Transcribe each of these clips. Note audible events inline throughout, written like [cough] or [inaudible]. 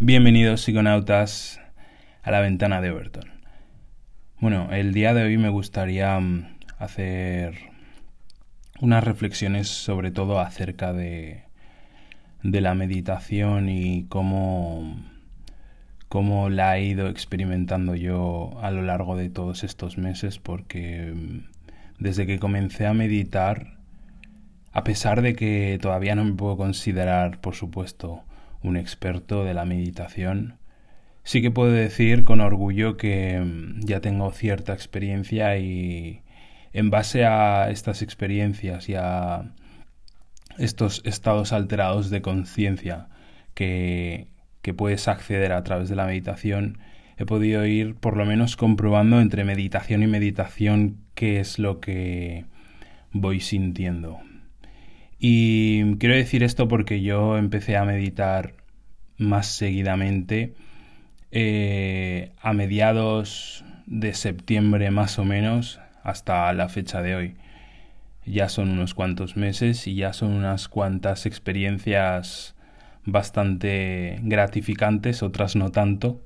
Bienvenidos psiconautas a la ventana de Overton. Bueno, el día de hoy me gustaría mm, hacer unas reflexiones sobre todo acerca de, de la meditación y cómo, cómo la he ido experimentando yo a lo largo de todos estos meses porque mm, desde que comencé a meditar, a pesar de que todavía no me puedo considerar, por supuesto, un experto de la meditación, sí que puedo decir con orgullo que mm, ya tengo cierta experiencia y en base a estas experiencias y a estos estados alterados de conciencia que, que puedes acceder a través de la meditación, he podido ir por lo menos comprobando entre meditación y meditación qué es lo que voy sintiendo. Y quiero decir esto porque yo empecé a meditar más seguidamente eh, a mediados de septiembre más o menos hasta la fecha de hoy. Ya son unos cuantos meses y ya son unas cuantas experiencias bastante gratificantes, otras no tanto,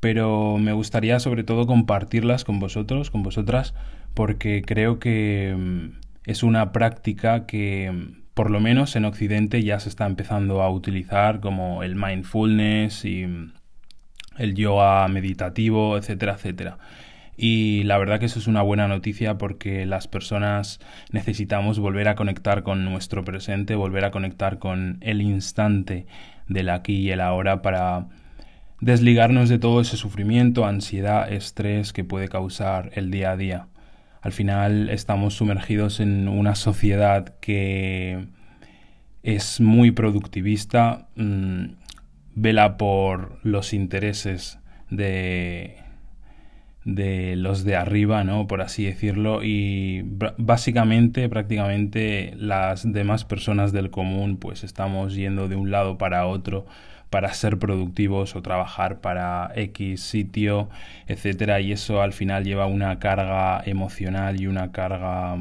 pero me gustaría sobre todo compartirlas con vosotros, con vosotras, porque creo que mm, es una práctica que mm, por lo menos en Occidente ya se está empezando a utilizar como el mindfulness y mm, el yoga meditativo, etcétera, etcétera. Y la verdad que eso es una buena noticia porque las personas necesitamos volver a conectar con nuestro presente, volver a conectar con el instante del aquí y el ahora para desligarnos de todo ese sufrimiento, ansiedad, estrés que puede causar el día a día. Al final estamos sumergidos en una sociedad que es muy productivista, mm, vela por los intereses de de los de arriba, ¿no? Por así decirlo. Y básicamente, prácticamente, las demás personas del común, pues estamos yendo de un lado para otro para ser productivos o trabajar para X sitio, etcétera, y eso al final lleva una carga emocional y una carga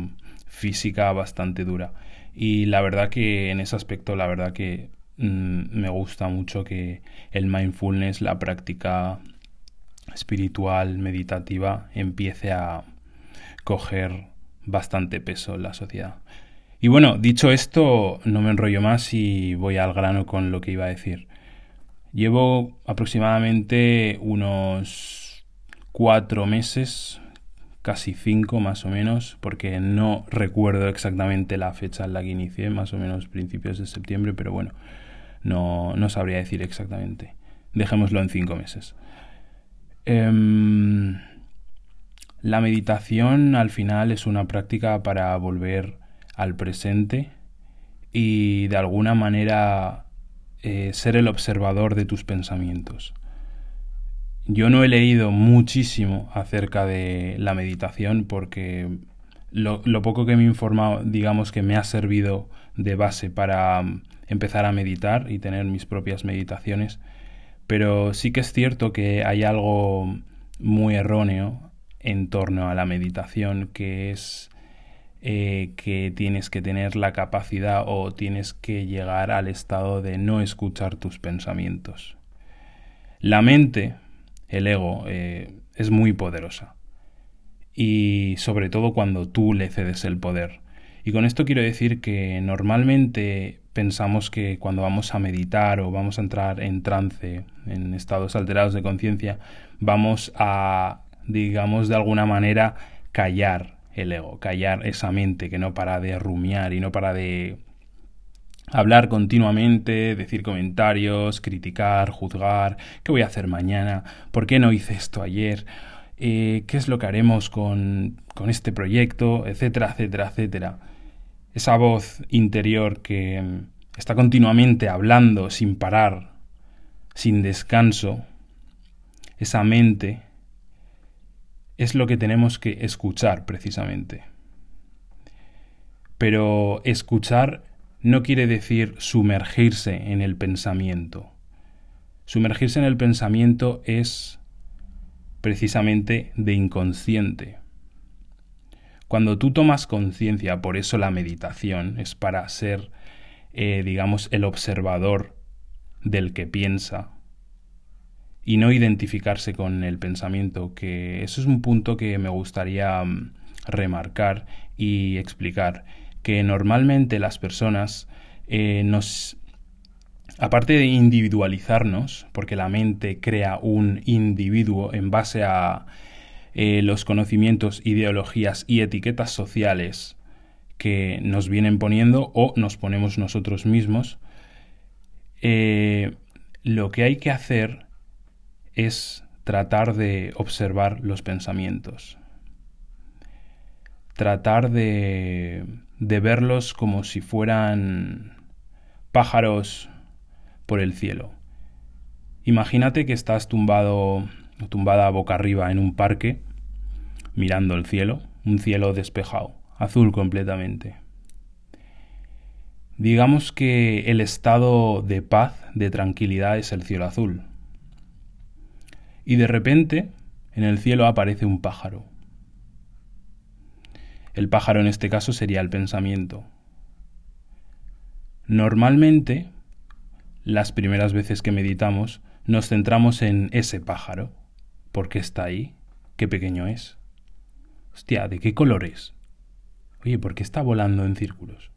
física bastante dura. Y la verdad que en ese aspecto, la verdad que mm, me gusta mucho que el mindfulness, la práctica espiritual, meditativa, empiece a coger bastante peso en la sociedad. Y bueno, dicho esto, no me enrollo más y voy al grano con lo que iba a decir. Llevo aproximadamente unos cuatro meses, casi cinco más o menos, porque no recuerdo exactamente la fecha en la que inicié, más o menos principios de septiembre, pero bueno, no, no sabría decir exactamente. Dejémoslo en cinco meses. Em, la meditación al final es una práctica para volver al presente y de alguna manera eh, ser el observador de tus pensamientos. Yo no he leído muchísimo acerca de la meditación porque lo, lo, poco que me he informado, digamos que me ha servido de base para mm, empezar a meditar y tener mis propias meditaciones pero sí que es cierto que hay algo muy erróneo en torno a la meditación, que es eh, que tienes que tener la capacidad o tienes que llegar al estado de no escuchar tus pensamientos. La mente, el ego, eh, es muy poderosa. Y sobre todo cuando tú le cedes el poder. Y con esto quiero decir que normalmente pensamos que cuando vamos a meditar o vamos a entrar en trance, en estados alterados de conciencia, vamos a, digamos, de alguna manera callar el ego, callar esa mente que no para de rumiar y no para de hablar continuamente, decir comentarios, criticar, juzgar, ¿qué voy a hacer mañana? ¿Por qué no hice esto ayer? Eh, ¿Qué es lo que haremos con, con este proyecto? etcétera, etcétera, etcétera esa voz interior que está continuamente hablando sin parar, sin descanso, esa mente, es lo que tenemos que escuchar precisamente. Pero escuchar no quiere decir sumergirse en el pensamiento. Sumergirse en el pensamiento es precisamente de inconsciente. Cuando tú tomas conciencia, por eso la meditación es para ser, eh, digamos, el observador del que piensa, y no identificarse con el pensamiento, que eso es un punto que me gustaría mm, remarcar y explicar, que normalmente las personas eh, nos... Aparte de individualizarnos, porque la mente crea un individuo en base a eh, los conocimientos, ideologías y etiquetas sociales que nos vienen poniendo o nos ponemos nosotros mismos, eh, lo que hay que hacer es tratar de observar los pensamientos, tratar de, de verlos como si fueran pájaros por el cielo. Imagínate que estás tumbado tumbada boca arriba en un parque mirando el cielo, un cielo despejado, azul completamente. Digamos que el estado de paz, de tranquilidad es el cielo azul. Y de repente en el cielo aparece un pájaro. El pájaro en este caso sería el pensamiento. Normalmente, las primeras veces que meditamos, nos centramos en ese pájaro. ¿Por qué está ahí? ¿Qué pequeño es? Hostia, ¿de qué color es? Oye, ¿por qué está volando en círculos?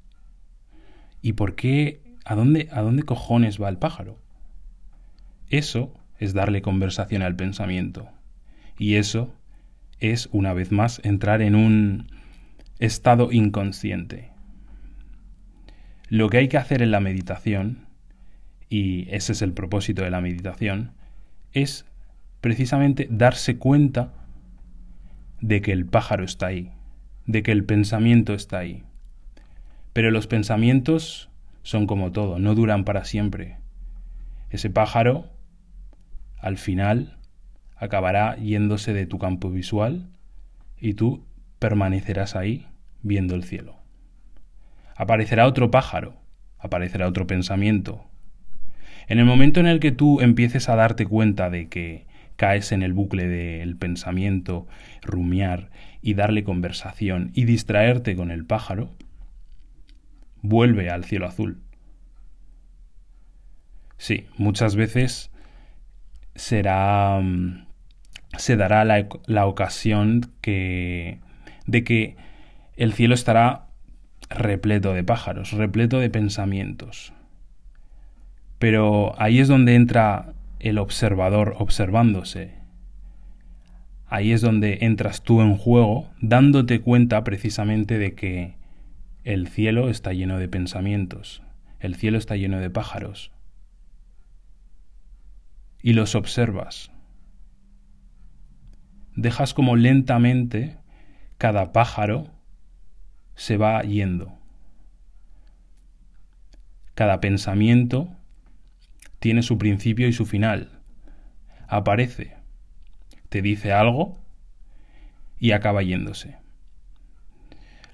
¿Y por qué? ¿A dónde, a dónde cojones va el pájaro? Eso es darle conversación al pensamiento. Y eso es, una vez más, entrar en un estado inconsciente. Lo que hay que hacer en la meditación, y ese es el propósito de la meditación, es precisamente darse cuenta de que el pájaro está ahí, de que el pensamiento está ahí. Pero los pensamientos son como todo, no duran para siempre. Ese pájaro, al final, acabará yéndose de tu campo visual y tú permanecerás ahí viendo el cielo. Aparecerá otro pájaro, aparecerá otro pensamiento. En el momento en el que tú empieces a darte cuenta de que caes en el bucle del pensamiento, rumiar y darle conversación y distraerte con el pájaro, vuelve al cielo azul. Sí, muchas veces será mm, se dará la, la ocasión que de que el cielo estará repleto de pájaros, repleto de pensamientos. Pero ahí es donde entra el observador observándose. Ahí es donde entras tú en juego, dándote cuenta precisamente de que el cielo está lleno de pensamientos, el cielo está lleno de pájaros. Y los observas. Dejas como lentamente cada pájaro se va yendo. Cada pensamiento tiene su principio y su final. Aparece, te dice algo y acaba yéndose.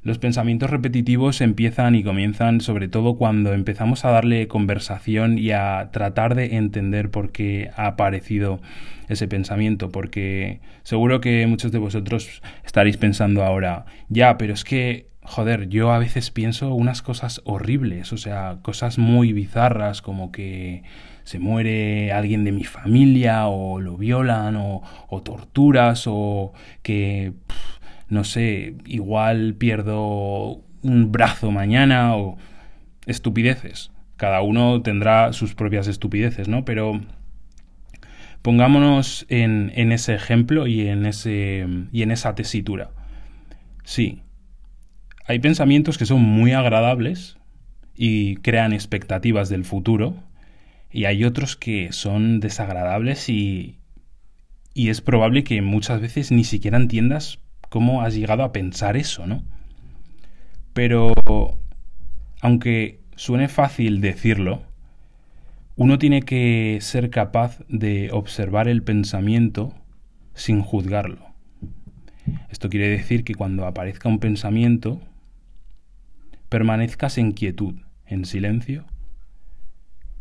Los pensamientos repetitivos empiezan y comienzan sobre todo cuando empezamos a darle conversación y a tratar de entender por qué ha aparecido ese pensamiento, porque seguro que muchos de vosotros estaréis pensando ahora, ya, pero es que, joder, yo a veces pienso unas cosas horribles, o sea, cosas muy bizarras, como que se muere alguien de mi familia, o lo violan, o, torturas, o que, no sé, igual pierdo un brazo mañana, o estupideces. Cada uno tendrá sus propias estupideces, ¿no? Pero Pongámonos en, ese ejemplo y en, ese, y en esa tesitura. Sí, hay pensamientos que son muy agradables y crean expectativas del futuro, y hay otros que son desagradables y, y es probable que muchas veces ni siquiera entiendas cómo has llegado a pensar eso, ¿no? Pero, aunque suene fácil decirlo, uno tiene que ser capaz de observar el pensamiento sin juzgarlo. Esto quiere decir que cuando aparezca un pensamiento, permanezcas en quietud, en silencio,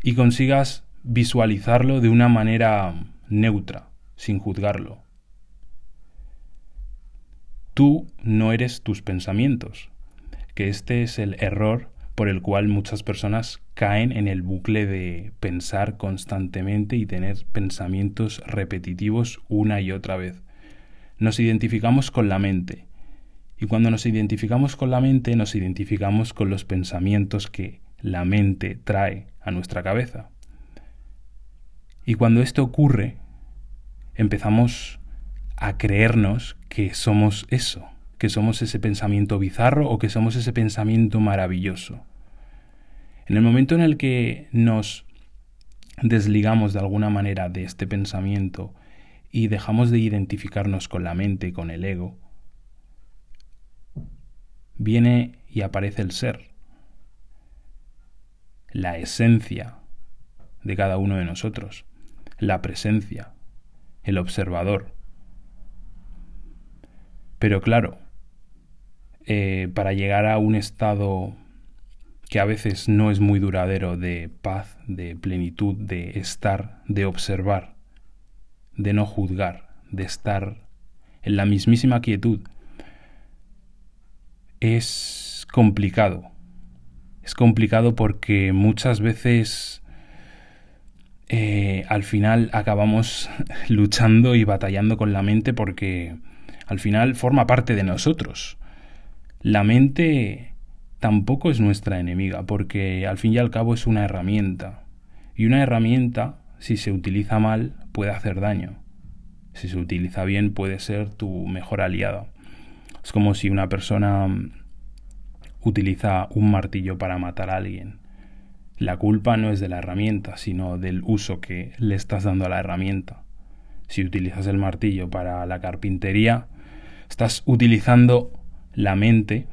y consigas visualizarlo de una manera neutra, sin juzgarlo. Tú no eres tus pensamientos, que este es el error por el cual muchas personas caen en el bucle de pensar constantemente y tener pensamientos repetitivos una y otra vez. Nos identificamos con la mente. Y cuando nos identificamos con la mente, nos identificamos con los pensamientos que la mente trae a nuestra cabeza. Y cuando esto ocurre, empezamos a creernos que somos eso, que somos ese pensamiento bizarro o que somos ese pensamiento maravilloso. En el momento en el que nos desligamos de alguna manera de este pensamiento y dejamos de identificarnos con la mente, con el ego, viene y aparece el ser, la esencia de cada uno de nosotros, la presencia, el observador. Pero claro, eh, para llegar a un estado que a veces no es muy duradero de paz, de plenitud, de estar, de observar, de no juzgar, de estar en la mismísima quietud, es complicado. Es complicado porque muchas veces eh, al final acabamos [laughs] luchando y batallando con la mente porque al final forma parte de nosotros. La mente tampoco es nuestra enemiga, porque al fin y al cabo es una herramienta. Y una herramienta, si se utiliza mal, puede hacer daño. Si se utiliza bien, puede ser tu mejor aliada. Es como si una persona mm, utiliza un martillo para matar a alguien. La culpa no es de la herramienta, sino del uso que le estás dando a la herramienta. Si utilizas el martillo para la carpintería, estás utilizando la mente,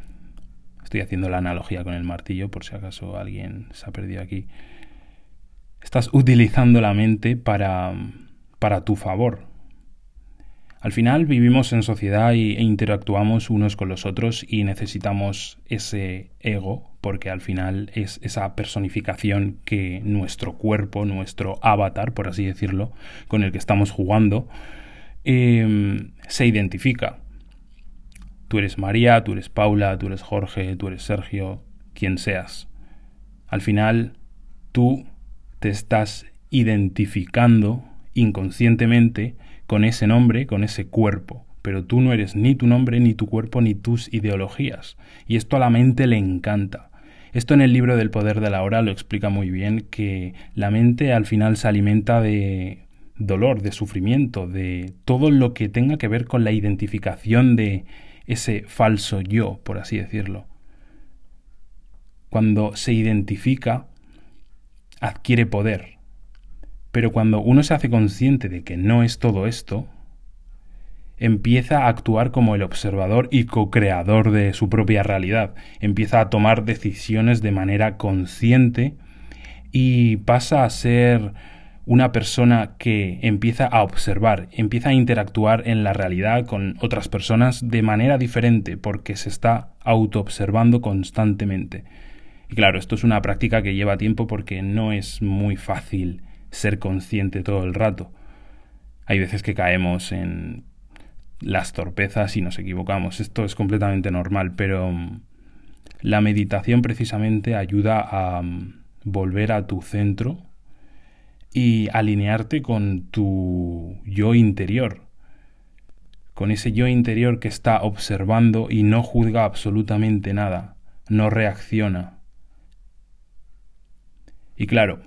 estoy haciendo la analogía con el martillo por si acaso alguien se ha perdido aquí, estás utilizando la mente para, para tu favor. Al final vivimos en sociedad e interactuamos unos con los otros y necesitamos ese ego porque al final es esa personificación que nuestro cuerpo, nuestro avatar, por así decirlo, con el que estamos jugando, em, se identifica. Tú eres María, tú eres Paula, tú eres Jorge, tú eres Sergio, quien seas. Al final, tú te estás identificando inconscientemente con ese nombre, con ese cuerpo. Pero tú no eres ni tu nombre, ni tu cuerpo, ni tus ideologías. Y esto a la mente le encanta. Esto en el libro del poder de la hora lo explica muy bien, que la mente al final se alimenta de dolor, de sufrimiento, de todo lo que tenga que ver con la identificación de ese falso yo, por así decirlo. Cuando se identifica, adquiere poder. Pero cuando uno se hace consciente de que no es todo esto, empieza a actuar como el observador y co-creador de su propia realidad, empieza a tomar decisiones de manera consciente y pasa a ser una persona que empieza a observar, empieza a interactuar en la realidad con otras personas de manera diferente porque se está auto-observando constantemente. Y claro, esto es una práctica que lleva tiempo porque no es muy fácil ser consciente todo el rato. Hay veces que caemos en las torpezas y nos equivocamos. Esto es completamente normal, pero mm, la meditación precisamente ayuda a mm, volver a tu centro, y alinearte con tu yo interior, con ese yo interior que está observando y no juzga absolutamente nada, no reacciona. Y claro,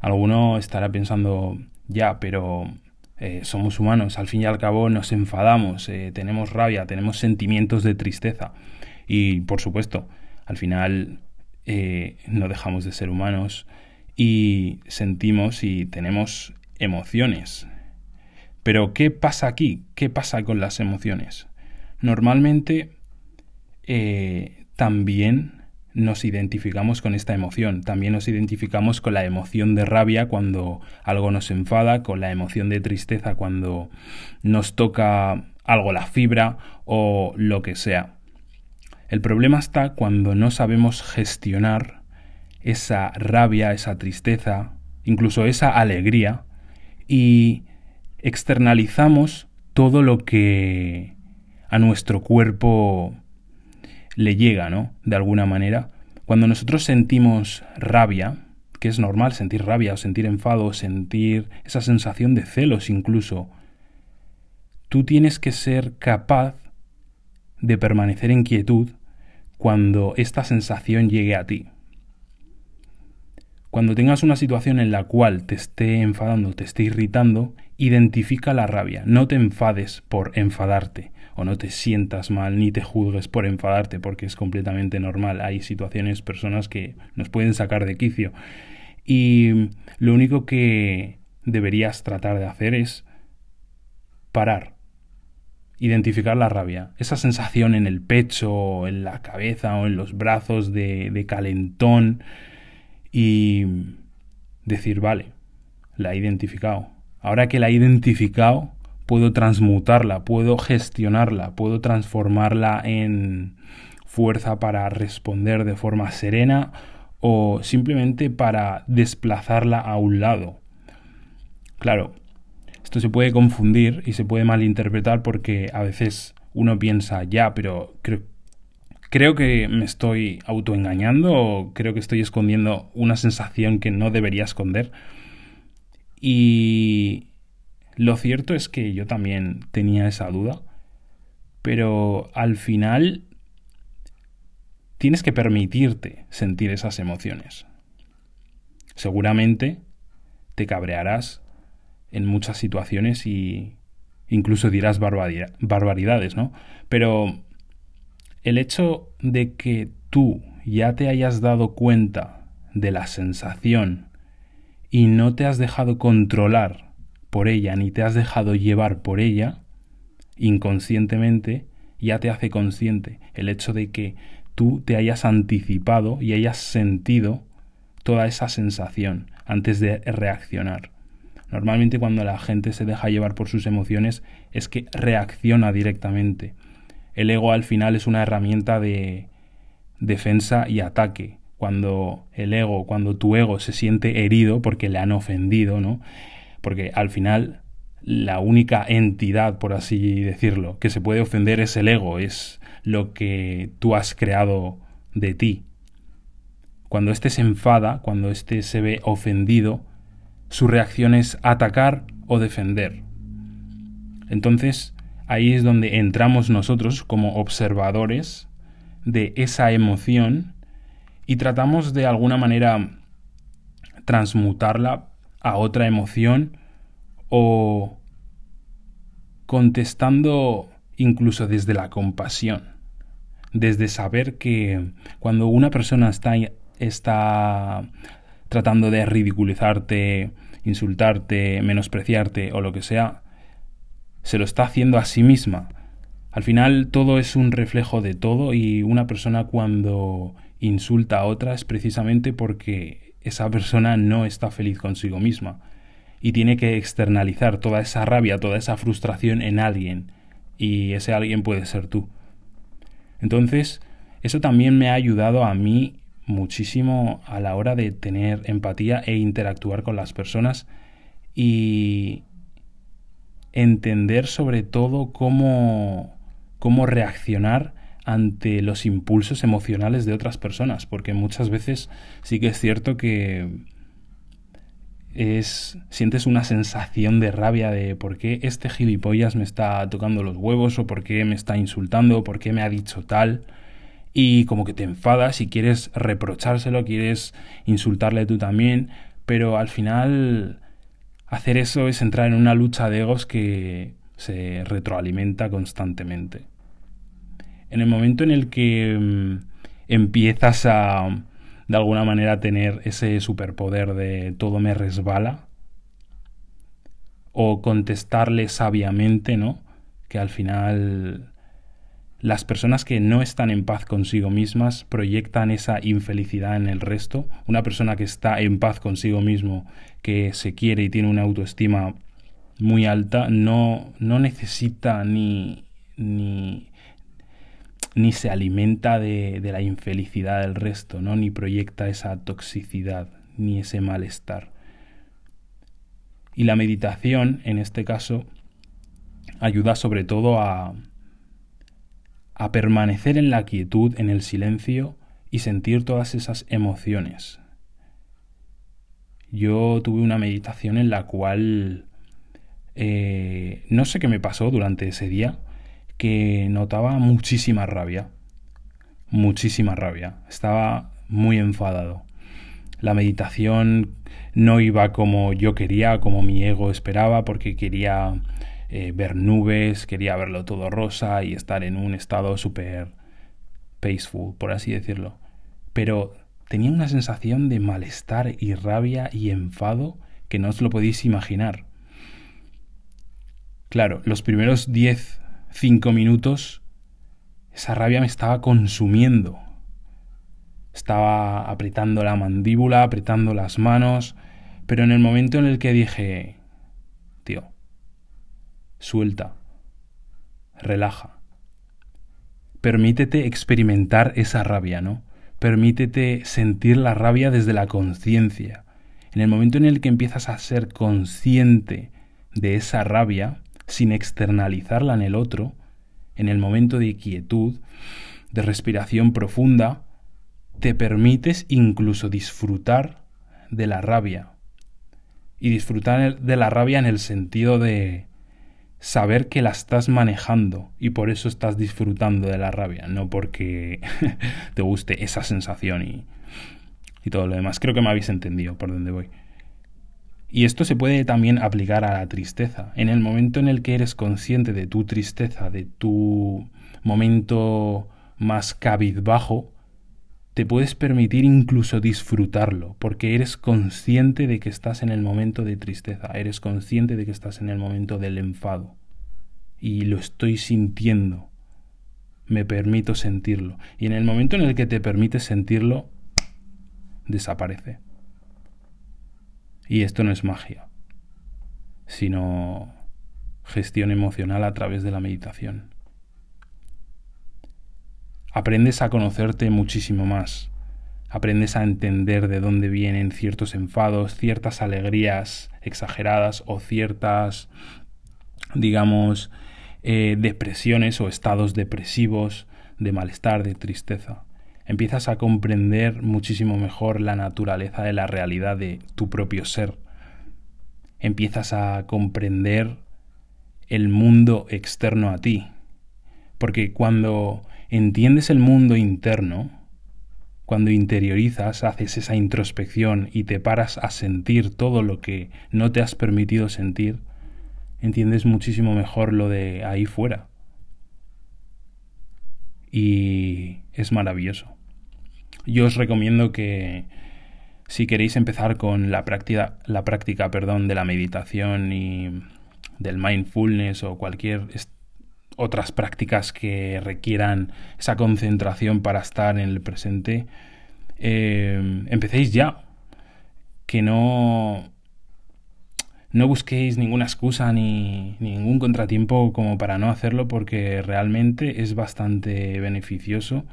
alguno estará pensando, ya, pero eh, somos humanos, al fin y al cabo nos enfadamos, eh, tenemos rabia, tenemos sentimientos de tristeza. Y por supuesto, al final eh, no dejamos de ser humanos, y sentimos y tenemos emociones. Pero ¿qué pasa aquí? ¿Qué pasa con las emociones? Normalmente eh, también nos identificamos con esta emoción, también nos identificamos con la emoción de rabia cuando algo nos enfada, con la emoción de tristeza cuando nos toca algo la fibra o lo que sea. El problema está cuando no sabemos gestionar esa rabia, esa tristeza, incluso esa alegría, y externalizamos todo lo que a nuestro cuerpo le llega, ¿no? De alguna manera, Cuando nosotros sentimos rabia, que es normal sentir rabia o sentir enfado o sentir esa sensación de celos incluso, tú tienes que ser capaz de permanecer en quietud cuando esta sensación llegue a ti. Cuando tengas una situación en la cual te esté enfadando, te esté irritando, identifica la rabia. No te enfades por enfadarte o no te sientas mal ni te juzgues por enfadarte porque es completamente normal. Hay situaciones, personas que nos pueden sacar de quicio. Y lo único que deberías tratar de hacer es parar, identificar la rabia, esa sensación en el pecho, en la cabeza o en los brazos de, de calentón y decir, vale, la he identificado. Ahora que la he identificado, puedo transmutarla, puedo gestionarla, puedo transformarla en fuerza para responder de forma serena o simplemente para desplazarla a un lado. Claro, esto se puede confundir y se puede malinterpretar porque a veces uno piensa, ya, pero creo, creo que me estoy autoengañando o creo que estoy escondiendo una sensación que no debería esconder. Y lo cierto es que yo también tenía esa duda, pero al final tienes que permitirte sentir esas emociones. Seguramente te cabrearás en muchas situaciones y incluso dirás barbaridades, ¿no? Pero el hecho de que tú ya te hayas dado cuenta de la sensación y no te has dejado controlar por ella ni te has dejado llevar por ella, inconscientemente, ya te hace consciente el hecho de que tú te hayas anticipado y hayas sentido toda esa sensación antes de reaccionar. Normalmente cuando la gente se deja llevar por sus emociones es que reacciona directamente. El ego al final es una herramienta de defensa y ataque. Cuando el ego, cuando tu ego se siente herido porque le han ofendido, ¿no? porque al final la única entidad, por así decirlo, que se puede ofender es el ego, es lo que tú has creado de ti. Cuando éste se enfada, cuando éste se ve ofendido, su reacción es atacar o defender. Entonces, ahí es donde entramos nosotros como observadores de esa emoción y tratamos de alguna manera transmutarla a otra emoción o contestando incluso desde la compasión, desde saber que cuando una persona está, está tratando de ridiculizarte, insultarte, menospreciarte o lo que sea, se lo está haciendo a sí misma. Al final todo es un reflejo de todo y una persona cuando insulta a otra es precisamente porque esa persona no está feliz consigo misma y tiene que externalizar toda esa rabia, toda esa frustración en alguien y ese alguien puede ser tú. Entonces, eso también me ha ayudado a mí muchísimo a la hora de tener empatía e interactuar con las personas y entender sobre todo cómo, cómo reaccionar ante los impulsos emocionales de otras personas, porque muchas veces sí que es cierto que es sientes una sensación de rabia de por qué este gilipollas me está tocando los huevos o por qué me está insultando o por qué me ha dicho tal y como que te enfadas y quieres reprochárselo, quieres insultarle tú también, pero al final hacer eso es entrar en una lucha de egos que se retroalimenta constantemente en el momento en el que mm, empiezas a, de alguna manera, tener ese superpoder de todo me resbala, o contestarle sabiamente, ¿no? Que al final las personas que no están en paz consigo mismas proyectan esa infelicidad en el resto. Una persona que está en paz consigo mismo, que se quiere y tiene una autoestima muy alta, no, no necesita ni, ni ni se alimenta de, la infelicidad del resto, ¿no? ni proyecta esa toxicidad, ni ese malestar. Y la meditación, en este caso, ayuda sobre todo a, a permanecer en la quietud, en el silencio y sentir todas esas emociones. Yo tuve una meditación en la cual eh, no sé qué me pasó durante ese día, que notaba muchísima rabia, muchísima rabia, estaba muy enfadado. La meditación no iba como yo quería, como mi ego esperaba, porque quería eh, ver nubes, quería verlo todo rosa y estar en un estado súper peaceful, por así decirlo. Pero tenía una sensación de malestar y rabia y enfado que no os lo podéis imaginar. Claro, los primeros 10, 5 minutos, esa rabia me estaba consumiendo. Estaba apretando la mandíbula, apretando las manos, pero en el momento en el que dije, tío, suelta, relaja, permítete experimentar esa rabia, ¿no? Permítete sentir la rabia desde la conciencia. En el momento en el que empiezas a ser consciente de esa rabia, sin externalizarla en el otro, en el momento de quietud, de respiración profunda, te permites incluso disfrutar de la rabia. Y disfrutar de la rabia en el sentido de saber que la estás manejando y por eso estás disfrutando de la rabia, no porque [laughs] te guste esa sensación y, y todo lo demás. Creo que me habéis entendido por dónde voy. Y esto se puede también aplicar a la tristeza. En el momento en el que eres consciente de tu tristeza, de tu momento más cabizbajo, te puedes permitir incluso disfrutarlo, porque eres consciente de que estás en el momento de tristeza, eres consciente de que estás en el momento del enfado. Y lo estoy sintiendo, me permito sentirlo. Y en el momento en el que te permites sentirlo, desaparece. Y esto no es magia, sino gestión emocional a través de la meditación. Aprendes a conocerte muchísimo más, aprendes a entender de dónde vienen ciertos enfados, ciertas alegrías exageradas o ciertas, digamos, eh, depresiones o estados depresivos, de malestar, de tristeza empiezas a comprender muchísimo mejor la naturaleza de la realidad de tu propio ser. Empiezas a comprender el mundo externo a ti. Porque cuando entiendes el mundo interno, cuando interiorizas, haces esa introspección y te paras a sentir todo lo que no te has permitido sentir, entiendes muchísimo mejor lo de ahí fuera. Y es maravilloso. Yo os recomiendo que si queréis empezar con la práctica, la práctica perdón, de la meditación y del mindfulness o cualquier otras prácticas que requieran esa concentración para estar en el presente, eh, empecéis ya. Que no, no busquéis ninguna excusa ni, ni, ningún contratiempo como para no hacerlo porque realmente es bastante beneficioso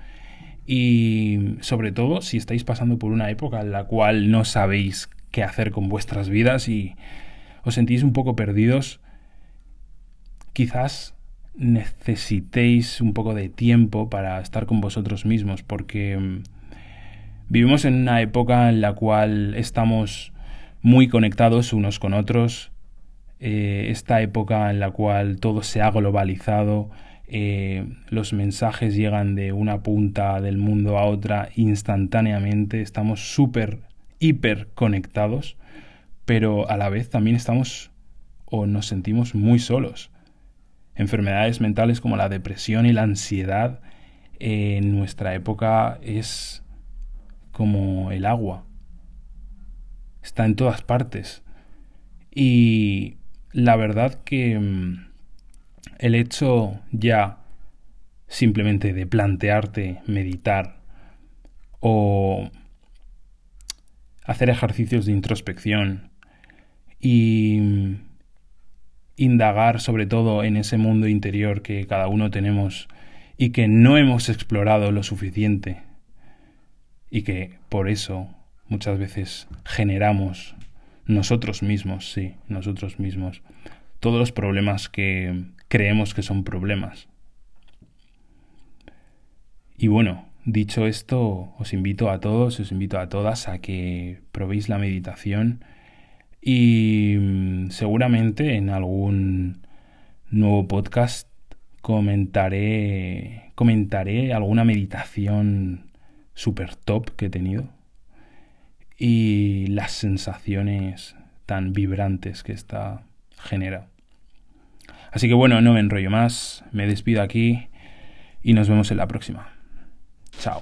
y sobre todo si estáis pasando por una época en la cual no sabéis qué hacer con vuestras vidas y os sentís un poco perdidos, quizás necesitéis un poco de tiempo para estar con vosotros mismos porque mm, vivimos en una época en la cual estamos muy conectados unos con otros, eh, esta época en la cual todo se ha globalizado, eh, los mensajes llegan de una punta del mundo a otra instantáneamente, estamos súper, hiper conectados, pero a la vez también estamos o nos sentimos muy solos. Enfermedades mentales como la depresión y la ansiedad en nuestra época es como el agua. Está en todas partes. Y la verdad que mm, el hecho ya simplemente de plantearte meditar o hacer ejercicios de introspección y indagar sobre todo en ese mundo interior que cada uno tenemos y que no hemos explorado lo suficiente y que por eso muchas veces generamos nosotros mismos, sí, nosotros mismos, todos los problemas que creemos que son problemas. Y bueno, dicho esto, os invito a todos, os invito a todas a que probéis la meditación y mm, seguramente en algún nuevo podcast comentaré, comentaré alguna meditación super top que he tenido y las sensaciones tan vibrantes que esta genera. Así que bueno, no me enrollo más, me despido aquí y nos vemos en la próxima. Chao.